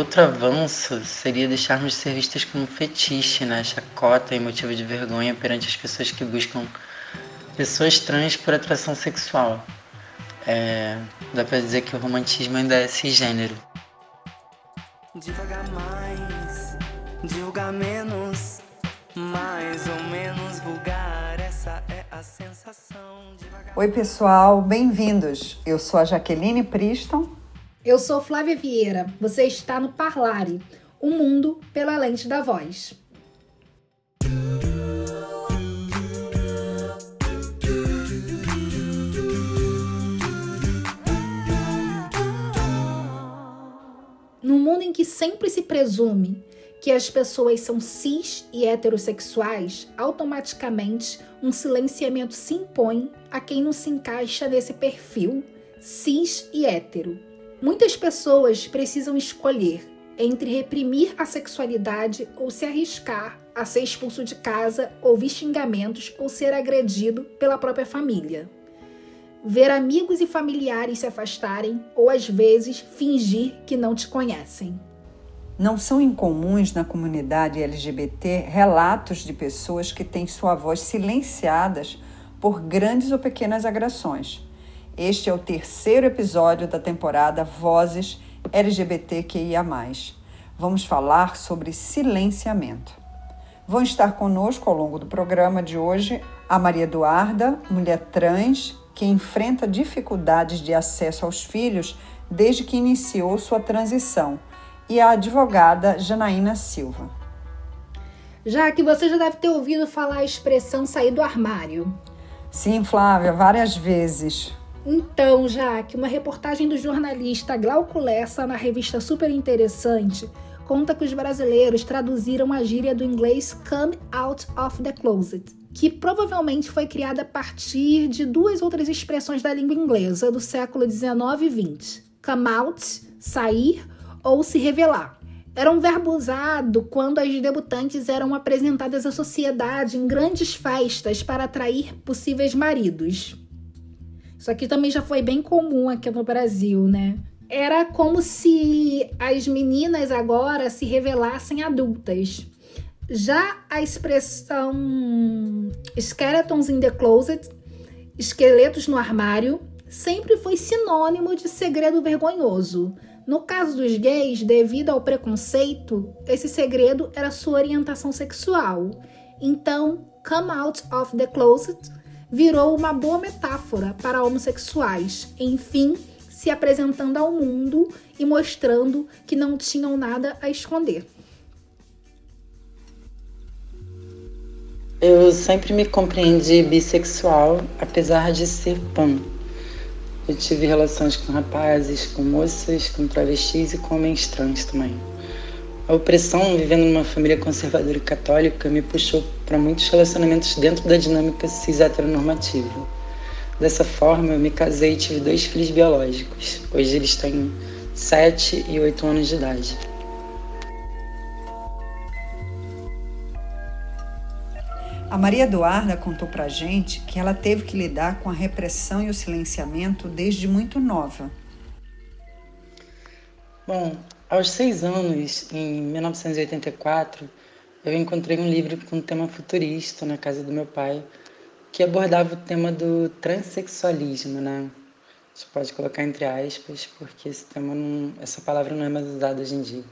Outro avanço seria deixarmos de ser vistas como fetiche, né? chacota e motivo de vergonha perante as pessoas que buscam pessoas trans por atração sexual. É, dá pra dizer que o romantismo ainda é cisgênero. Devagar mais, divulgar menos, mais ou menos vulgar, essa é a sensação. Devagar... Oi, pessoal, bem-vindos. Eu sou a Jaqueline Priston. Eu sou Flávia Vieira. Você está no Parlare, o mundo pela lente da voz. No mundo em que sempre se presume que as pessoas são cis e heterossexuais, automaticamente um silenciamento se impõe a quem não se encaixa nesse perfil cis e hétero. Muitas pessoas precisam escolher entre reprimir a sexualidade ou se arriscar a ser expulso de casa, ouvir xingamentos ou ser agredido pela própria família ver amigos e familiares se afastarem ou às vezes fingir que não te conhecem. Não são incomuns na comunidade LGBT relatos de pessoas que têm sua voz silenciadas por grandes ou pequenas agressões. Este é o terceiro episódio da temporada Vozes LGBTQIA. Vamos falar sobre silenciamento. Vão estar conosco ao longo do programa de hoje a Maria Eduarda, mulher trans que enfrenta dificuldades de acesso aos filhos desde que iniciou sua transição, e a advogada Janaína Silva. Já que você já deve ter ouvido falar a expressão sair do armário. Sim, Flávia, várias vezes. Então, já que uma reportagem do jornalista Glauco Lessa na revista Super Interessante conta que os brasileiros traduziram a gíria do inglês come out of the closet que provavelmente foi criada a partir de duas outras expressões da língua inglesa do século 19 e 20: come out, sair ou se revelar. Era um verbo usado quando as debutantes eram apresentadas à sociedade em grandes festas para atrair possíveis maridos. Isso aqui também já foi bem comum aqui no Brasil, né? Era como se as meninas agora se revelassem adultas. Já a expressão skeletons in the closet, esqueletos no armário, sempre foi sinônimo de segredo vergonhoso. No caso dos gays, devido ao preconceito, esse segredo era sua orientação sexual. Então, come out of the closet virou uma boa metáfora para homossexuais, enfim, se apresentando ao mundo e mostrando que não tinham nada a esconder. Eu sempre me compreendi bissexual, apesar de ser pan. Eu tive relações com rapazes, com moças, com travestis e com homens trans também. A opressão, vivendo numa família conservadora e católica, me puxou para muitos relacionamentos dentro da dinâmica cis heteronormativa. Dessa forma, eu me casei e tive dois filhos biológicos. Hoje eles têm 7 e 8 anos de idade. A Maria Eduarda contou pra gente que ela teve que lidar com a repressão e o silenciamento desde muito nova. Bom, aos seis anos, em 1984, eu encontrei um livro com tema futurista na casa do meu pai, que abordava o tema do transexualismo, né? Gente pode colocar entre aspas, porque esse tema não, essa palavra não é mais usada hoje em dia.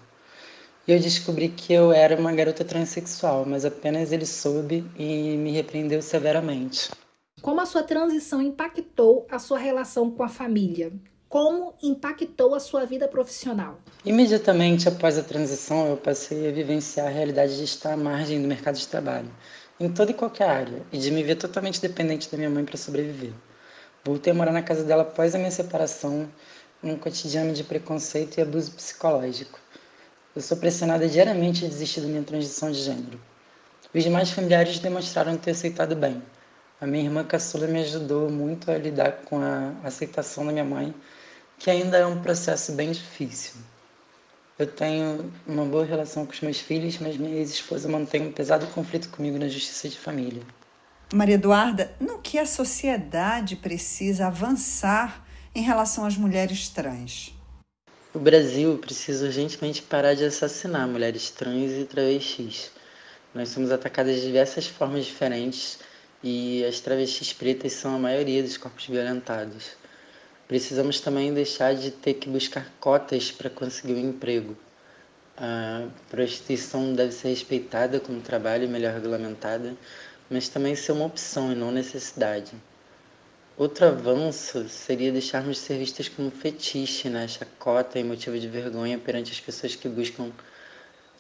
E eu descobri que eu era uma garota transexual, mas apenas ele soube e me repreendeu severamente. Como a sua transição impactou a sua relação com a família? Como impactou a sua vida profissional? Imediatamente após a transição, eu passei a vivenciar a realidade de estar à margem do mercado de trabalho, em toda e qualquer área, e de me ver totalmente dependente da minha mãe para sobreviver. Voltei a morar na casa dela após a minha separação, num cotidiano de preconceito e abuso psicológico. Eu sou pressionada diariamente a desistir da minha transição de gênero. Os demais familiares demonstraram ter aceitado bem. A minha irmã caçula me ajudou muito a lidar com a aceitação da minha mãe, que ainda é um processo bem difícil. Eu tenho uma boa relação com os meus filhos, mas minha ex-esposa mantém um pesado conflito comigo na justiça de família. Maria Eduarda, no que a sociedade precisa avançar em relação às mulheres trans? O Brasil precisa urgentemente parar de assassinar mulheres trans e travestis. Nós somos atacadas de diversas formas diferentes e as travestis pretas são a maioria dos corpos violentados. Precisamos também deixar de ter que buscar cotas para conseguir um emprego. A prostituição deve ser respeitada como trabalho melhor regulamentada, mas também ser uma opção e não necessidade. Outro avanço seria deixarmos de ser vistas como fetiche, né? chacota e motivo de vergonha perante as pessoas que buscam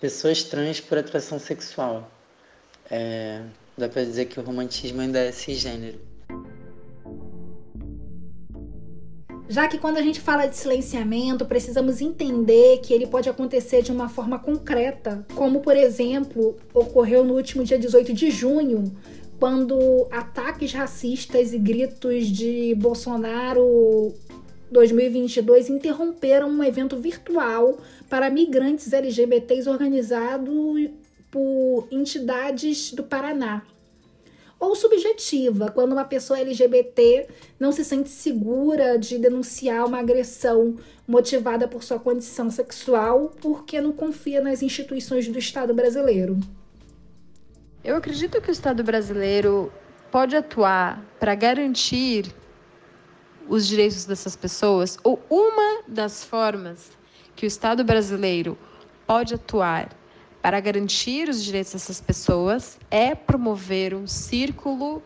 pessoas trans por atração sexual. É, dá para dizer que o romantismo ainda é cisgênero. Já que quando a gente fala de silenciamento, precisamos entender que ele pode acontecer de uma forma concreta, como por exemplo, ocorreu no último dia 18 de junho, quando ataques racistas e gritos de Bolsonaro 2022 interromperam um evento virtual para migrantes LGBTs organizado por entidades do Paraná. Ou subjetiva, quando uma pessoa LGBT não se sente segura de denunciar uma agressão motivada por sua condição sexual porque não confia nas instituições do Estado brasileiro. Eu acredito que o Estado brasileiro pode atuar para garantir os direitos dessas pessoas, ou uma das formas que o Estado brasileiro pode atuar para garantir os direitos dessas pessoas é promover um círculo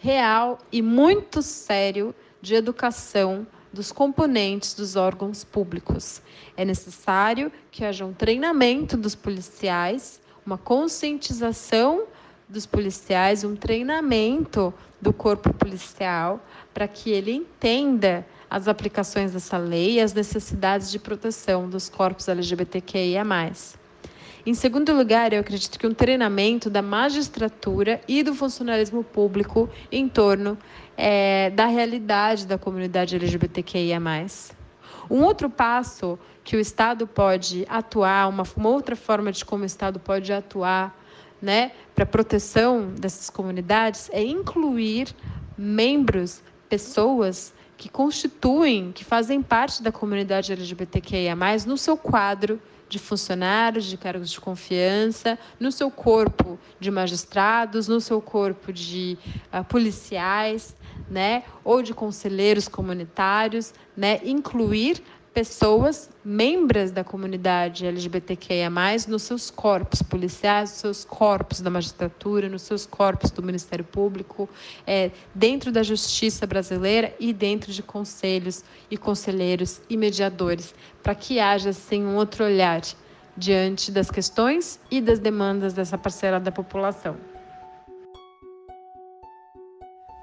real e muito sério de educação dos componentes dos órgãos públicos. É necessário que haja um treinamento dos policiais uma conscientização dos policiais, um treinamento do corpo policial para que ele entenda as aplicações dessa lei e as necessidades de proteção dos corpos LGBTQIA+. Em segundo lugar, eu acredito que um treinamento da magistratura e do funcionalismo público em torno é, da realidade da comunidade LGBTQIA+. Um outro passo que o Estado pode atuar, uma, uma outra forma de como o Estado pode atuar né, para a proteção dessas comunidades é incluir membros, pessoas que constituem, que fazem parte da comunidade LGBTQIA, no seu quadro de funcionários, de cargos de confiança, no seu corpo de magistrados, no seu corpo de uh, policiais, né, ou de conselheiros comunitários, né, incluir pessoas, membros da comunidade LGBTQIA+, nos seus corpos policiais, nos seus corpos da magistratura, nos seus corpos do Ministério Público, é, dentro da justiça brasileira e dentro de conselhos e conselheiros e mediadores, para que haja, assim, um outro olhar diante das questões e das demandas dessa parcela da população.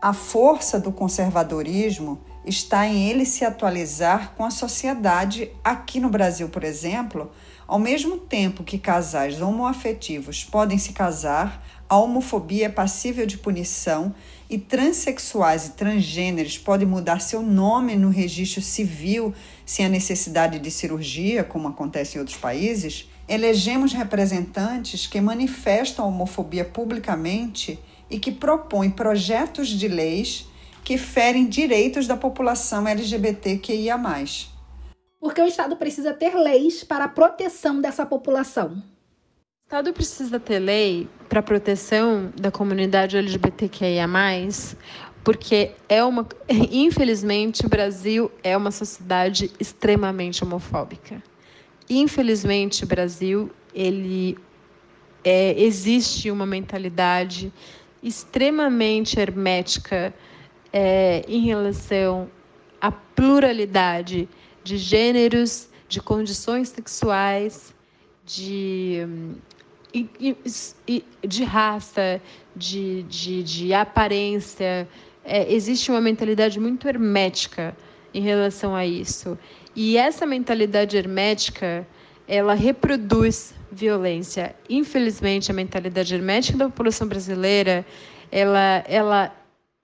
A força do conservadorismo está em ele se atualizar com a sociedade. Aqui no Brasil, por exemplo, ao mesmo tempo que casais homoafetivos podem se casar, a homofobia é passível de punição e transexuais e transgêneros podem mudar seu nome no registro civil sem a necessidade de cirurgia, como acontece em outros países. Elegemos representantes que manifestam a homofobia publicamente e que propõe projetos de leis que ferem direitos da população LGBTQIA. Porque o Estado precisa ter leis para a proteção dessa população. O Estado precisa ter lei para a proteção da comunidade LGBTQIA, porque é uma. Infelizmente, o Brasil é uma sociedade extremamente homofóbica. Infelizmente, o Brasil ele é, existe uma mentalidade extremamente hermética é, em relação à pluralidade de gêneros, de condições sexuais, de, de raça, de, de, de aparência. É, existe uma mentalidade muito hermética em relação a isso. E essa mentalidade hermética, ela reproduz violência. Infelizmente, a mentalidade hermética da população brasileira, ela, ela,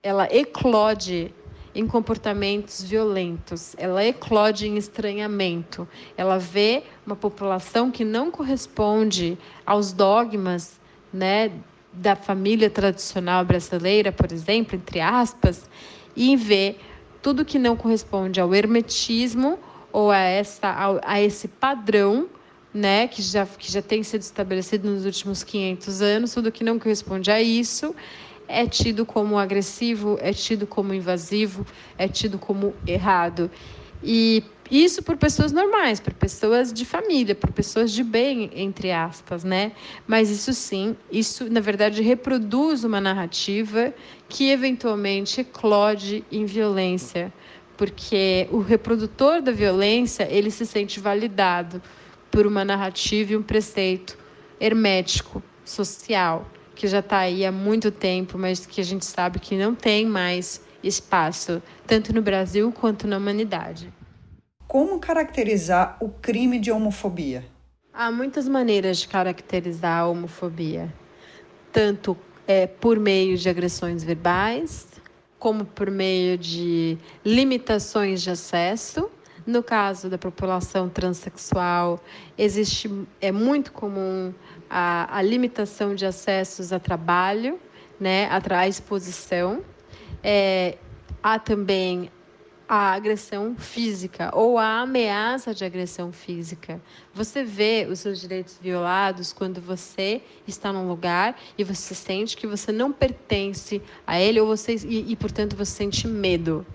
ela eclode em comportamentos violentos, ela eclode em estranhamento. Ela vê uma população que não corresponde aos dogmas, né, da família tradicional brasileira, por exemplo, entre aspas, e vê tudo que não corresponde ao hermetismo ou a, essa, a, esse padrão né, que já, que já tem sido estabelecido nos últimos 500 anos, tudo que não corresponde a isso é tido como agressivo, é tido como invasivo, é tido como errado. E isso por pessoas normais, por pessoas de família, por pessoas de bem, entre aspas, né? Mas isso sim, isso na verdade reproduz uma narrativa que eventualmente eclode em violência, porque o reprodutor da violência, ele se sente validado por uma narrativa e um preceito hermético, social, que já está aí há muito tempo, mas que a gente sabe que não tem mais espaço, tanto no Brasil quanto na humanidade. Como caracterizar o crime de homofobia? Há muitas maneiras de caracterizar a homofobia, tanto é, por meio de agressões verbais, como por meio de limitações de acesso. No caso da população transexual, existe é muito comum a, a limitação de acessos a trabalho, né, a, exposição. É, há também a agressão física ou a ameaça de agressão física. Você vê os seus direitos violados quando você está num lugar e você sente que você não pertence a ele ou você e, e portanto você sente medo.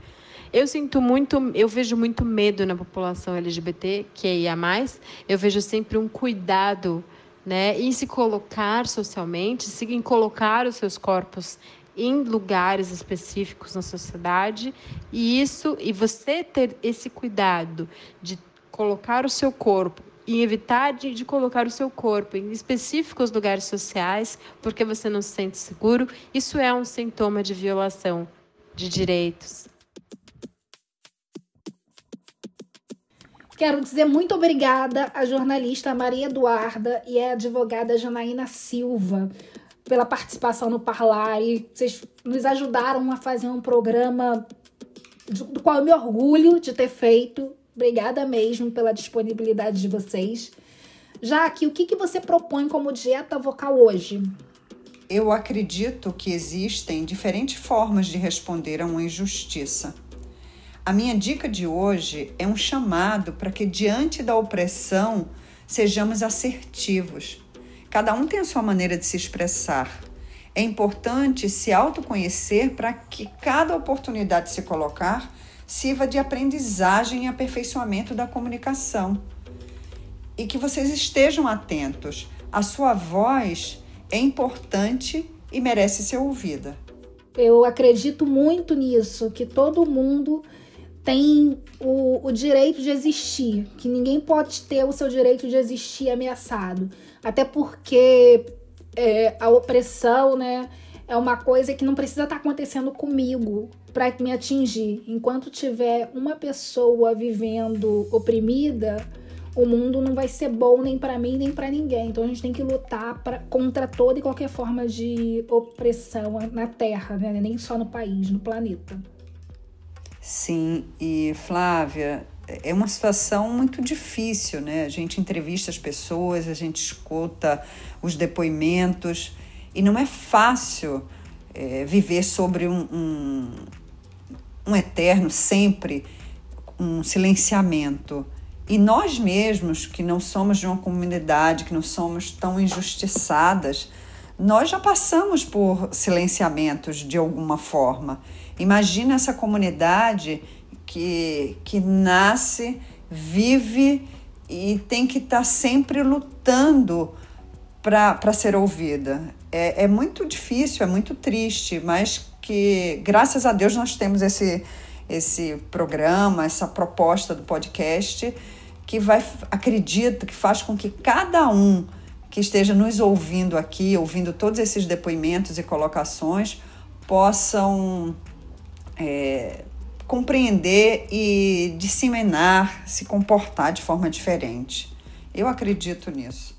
Eu sinto muito, eu vejo muito medo na população LGBT, que é IA+. Eu vejo sempre um cuidado, né, em se colocar socialmente, em colocar os seus corpos em lugares específicos na sociedade e isso e você ter esse cuidado de colocar o seu corpo e evitar de, de, colocar o seu corpo em específicos lugares sociais porque você não se sente seguro, isso é um sintoma de violação de direitos. Quero dizer muito obrigada à jornalista Maria Eduarda e à advogada Janaína Silva pela participação no Parlare. Vocês nos ajudaram a fazer um programa do qual eu me orgulho de ter feito. Obrigada mesmo pela disponibilidade de vocês. Jaque, o que, que você propõe como dieta vocal hoje? Eu acredito que existem diferentes formas de responder a uma injustiça. A minha dica de hoje é um chamado para que, diante da opressão, sejamos assertivos Cada um tem a sua maneira de se expressar. É importante se autoconhecer para que cada oportunidade de se colocar sirva de aprendizagem e aperfeiçoamento da comunicação. E que vocês estejam atentos. A sua voz é importante e merece ser ouvida. Eu acredito muito nisso, que todo mundo tem o, o direito de existir, que ninguém pode ter o seu direito de existir ameaçado. Até porque é, a opressão, né, é uma coisa que não precisa estar tá acontecendo comigo para me atingir. Enquanto tiver uma pessoa vivendo oprimida, o mundo não vai ser bom nem para mim nem para ninguém. Então a gente tem que lutar pra, contra toda e qualquer forma de opressão na Terra, né? nem só no país, no planeta. Sim, e Flávia, é uma situação muito difícil, né? A gente entrevista as pessoas, a gente escuta os depoimentos e não é fácil é, viver sobre um, um, um eterno, sempre, um silenciamento. E nós mesmos, que não somos de uma comunidade, que não somos tão injustiçadas, nós já passamos por silenciamentos de alguma forma. Imagina essa comunidade que, que nasce, vive e tem que estar tá sempre lutando para ser ouvida. É, é muito difícil, é muito triste, mas que graças a Deus nós temos esse, esse programa, essa proposta do podcast que vai, acredito, que faz com que cada um que esteja nos ouvindo aqui, ouvindo todos esses depoimentos e colocações, possam é, compreender e disseminar, se comportar de forma diferente. Eu acredito nisso.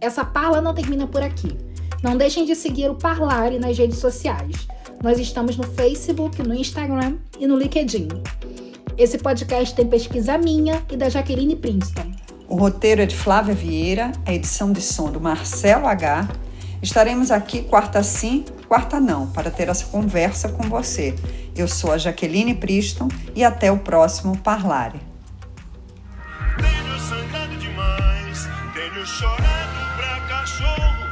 Essa parla não termina por aqui. Não deixem de seguir o Parlare nas redes sociais. Nós estamos no Facebook, no Instagram e no LinkedIn. Esse podcast tem pesquisa minha e da Jaqueline Princeton. O roteiro é de Flávia Vieira, a edição de som do Marcelo H. Estaremos aqui quarta sim, quarta não, para ter essa conversa com você. Eu sou a Jaqueline Priston e até o próximo Parlare. Tenho sangrado demais, tenho chorado pra cachorro.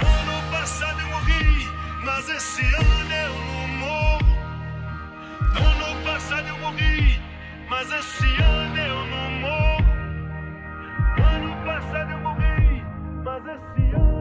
Ano passado eu morri, mas esse ano eu não morro. Ano passado eu morri, mas esse ano eu não morro. Ano passado eu morri, mas esse ano.